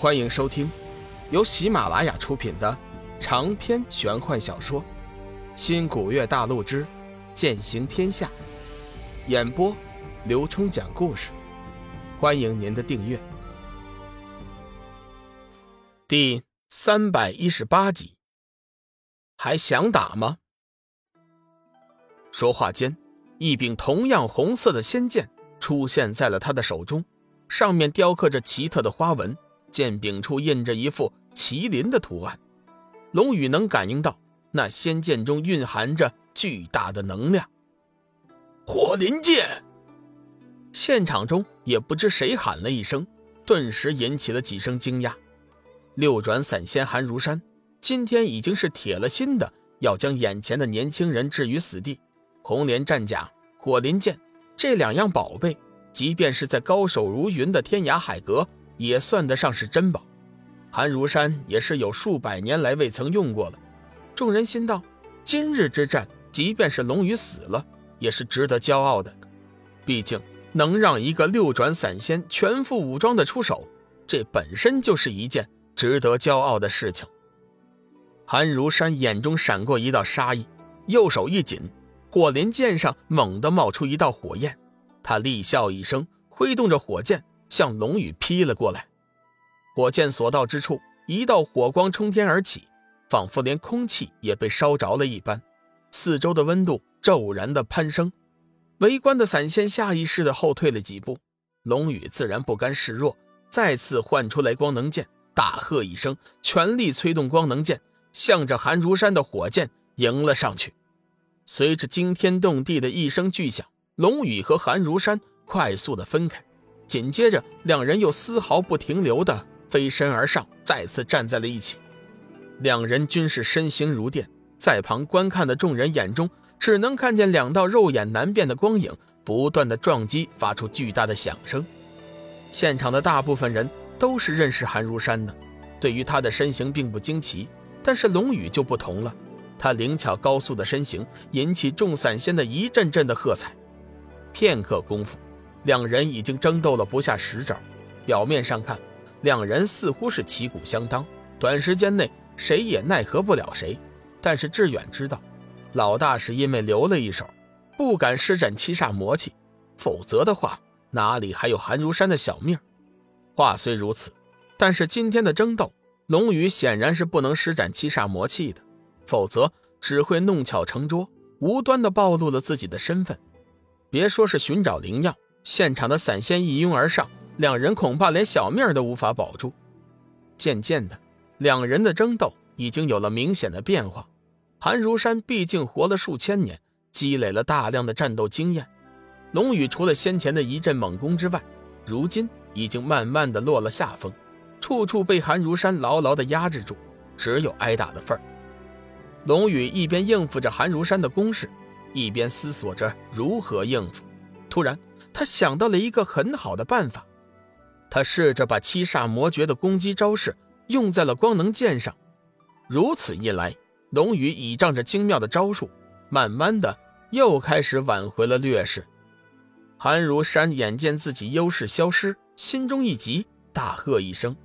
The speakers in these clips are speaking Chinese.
欢迎收听由喜马拉雅出品的长篇玄幻小说《新古月大陆之剑行天下》，演播刘冲讲故事。欢迎您的订阅。第三百一十八集，还想打吗？说话间，一柄同样红色的仙剑出现在了他的手中，上面雕刻着奇特的花纹。剑柄处印着一副麒麟的图案，龙宇能感应到那仙剑中蕴含着巨大的能量。火麟剑！现场中也不知谁喊了一声，顿时引起了几声惊讶。六转散仙韩如山今天已经是铁了心的要将眼前的年轻人置于死地。红莲战甲、火麟剑这两样宝贝，即便是在高手如云的天涯海阁。也算得上是珍宝，韩如山也是有数百年来未曾用过了。众人心道：今日之战，即便是龙宇死了，也是值得骄傲的。毕竟能让一个六转散仙全副武装的出手，这本身就是一件值得骄傲的事情。韩如山眼中闪过一道杀意，右手一紧，火麟剑上猛地冒出一道火焰，他厉笑一声，挥动着火箭。向龙宇劈了过来，火箭所到之处，一道火光冲天而起，仿佛连空气也被烧着了一般，四周的温度骤然的攀升。围观的散仙下意识的后退了几步，龙宇自然不甘示弱，再次唤出来光能剑，大喝一声，全力催动光能剑，向着韩如山的火箭迎了上去。随着惊天动地的一声巨响，龙宇和韩如山快速的分开。紧接着，两人又丝毫不停留的飞身而上，再次站在了一起。两人均是身形如电，在旁观看的众人眼中，只能看见两道肉眼难辨的光影不断的撞击，发出巨大的响声。现场的大部分人都是认识韩如山的，对于他的身形并不惊奇。但是龙宇就不同了，他灵巧高速的身形引起众散仙的一阵阵的喝彩。片刻功夫。两人已经争斗了不下十招，表面上看，两人似乎是旗鼓相当，短时间内谁也奈何不了谁。但是志远知道，老大是因为留了一手，不敢施展七煞魔气，否则的话，哪里还有韩如山的小命？话虽如此，但是今天的争斗，龙宇显然是不能施展七煞魔气的，否则只会弄巧成拙，无端的暴露了自己的身份。别说是寻找灵药。现场的散仙一拥而上，两人恐怕连小命都无法保住。渐渐的，两人的争斗已经有了明显的变化。韩如山毕竟活了数千年，积累了大量的战斗经验。龙宇除了先前的一阵猛攻之外，如今已经慢慢的落了下风，处处被韩如山牢牢的压制住，只有挨打的份儿。龙宇一边应付着韩如山的攻势，一边思索着如何应付。突然。他想到了一个很好的办法，他试着把七煞魔诀的攻击招式用在了光能剑上，如此一来，龙宇倚仗着精妙的招数，慢慢的又开始挽回了劣势。韩如山眼见自己优势消失，心中一急，大喝一声，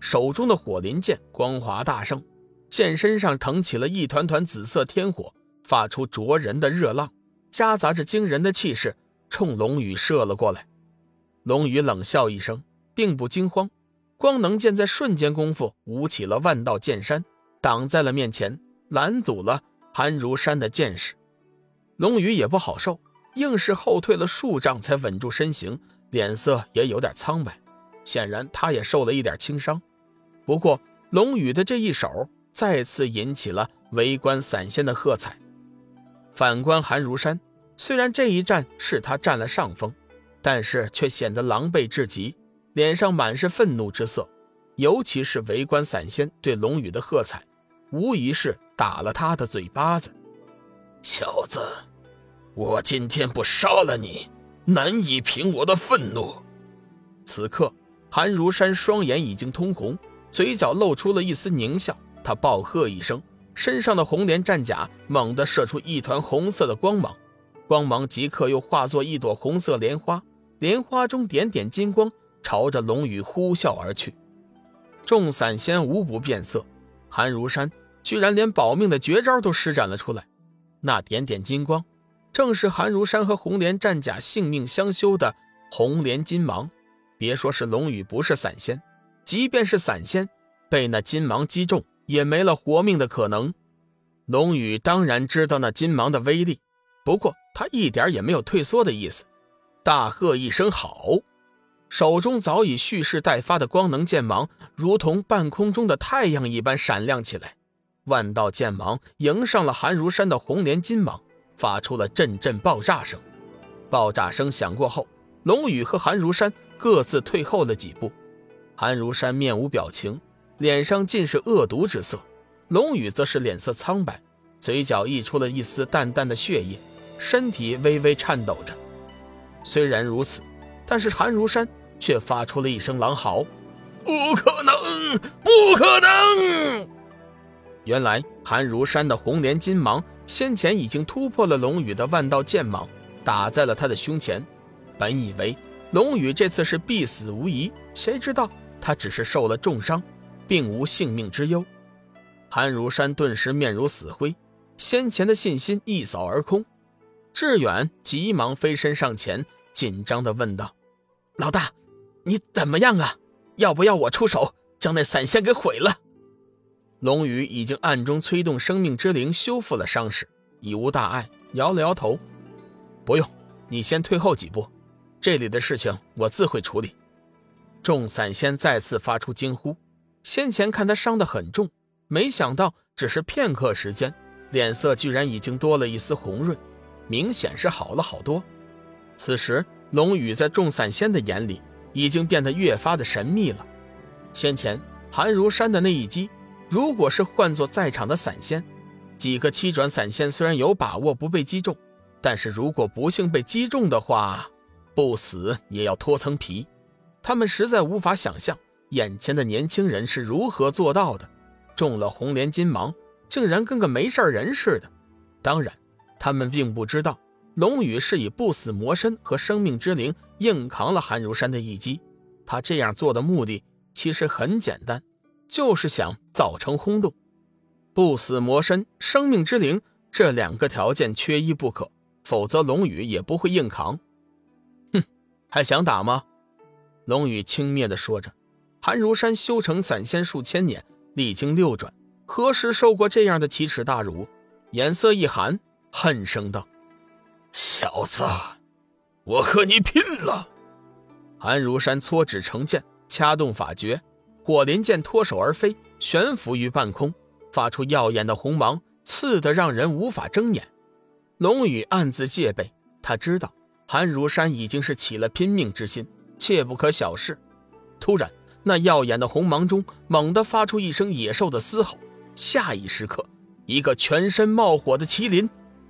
手中的火麟剑光华大盛，剑身上腾起了一团团紫色天火，发出灼人的热浪，夹杂着惊人的气势。冲龙宇射了过来，龙宇冷笑一声，并不惊慌。光能剑在瞬间功夫舞起了万道剑山，挡在了面前，拦阻了韩如山的剑势。龙宇也不好受，硬是后退了数丈才稳住身形，脸色也有点苍白，显然他也受了一点轻伤。不过，龙宇的这一手再次引起了围观散仙的喝彩。反观韩如山。虽然这一战是他占了上风，但是却显得狼狈至极，脸上满是愤怒之色。尤其是围观散仙对龙宇的喝彩，无疑是打了他的嘴巴子。小子，我今天不杀了你，难以平我的愤怒。此刻，韩如山双眼已经通红，嘴角露出了一丝狞笑。他暴喝一声，身上的红莲战甲猛地射出一团红色的光芒。光芒即刻又化作一朵红色莲花，莲花中点点金光，朝着龙宇呼啸而去。众散仙无不变色，韩如山居然连保命的绝招都施展了出来。那点点金光，正是韩如山和红莲战甲性命相修的红莲金芒。别说是龙宇不是散仙，即便是散仙，被那金芒击中，也没了活命的可能。龙宇当然知道那金芒的威力，不过他一点也没有退缩的意思，大喝一声“好”，手中早已蓄势待发的光能剑芒，如同半空中的太阳一般闪亮起来。万道剑芒迎上了韩如山的红莲金芒，发出了阵阵爆炸声。爆炸声响过后，龙宇和韩如山各自退后了几步。韩如山面无表情，脸上尽是恶毒之色；龙宇则是脸色苍白，嘴角溢出了一丝淡淡的血液，身体微微颤抖着。虽然如此，但是韩如山却发出了一声狼嚎：“不可能，不可能！”原来韩如山的红莲金芒先前已经突破了龙宇的万道剑芒，打在了他的胸前。本以为龙宇这次是必死无疑，谁知道他只是受了重伤，并无性命之忧。韩如山顿时面如死灰，先前的信心一扫而空。志远急忙飞身上前，紧张地问道：“老大，你怎么样啊？要不要我出手将那散仙给毁了？”龙宇已经暗中催动生命之灵修复了伤势，已无大碍，摇了摇头：“不用，你先退后几步，这里的事情我自会处理。”众散仙再次发出惊呼。先前看他伤得很重，没想到只是片刻时间，脸色居然已经多了一丝红润，明显是好了好多。此时，龙宇在众散仙的眼里已经变得越发的神秘了。先前韩如山的那一击。如果是换做在场的散仙，几个七转散仙虽然有把握不被击中，但是如果不幸被击中的话，不死也要脱层皮。他们实在无法想象眼前的年轻人是如何做到的，中了红莲金芒，竟然跟个没事人似的。当然，他们并不知道龙宇是以不死魔身和生命之灵硬扛了韩如山的一击。他这样做的目的其实很简单。就是想造成轰动，不死魔身、生命之灵这两个条件缺一不可，否则龙宇也不会硬扛。哼，还想打吗？龙宇轻蔑地说着。韩如山修成散仙数千年，历经六转，何时受过这样的奇耻大辱？颜色一寒，恨声道：“小子，我和你拼了！”韩如山搓指成剑，掐动法诀。火麟剑脱手而飞，悬浮于半空，发出耀眼的红芒，刺得让人无法睁眼。龙宇暗自戒备，他知道韩如山已经是起了拼命之心，切不可小视。突然，那耀眼的红芒中猛地发出一声野兽的嘶吼，下一时刻，一个全身冒火的麒麟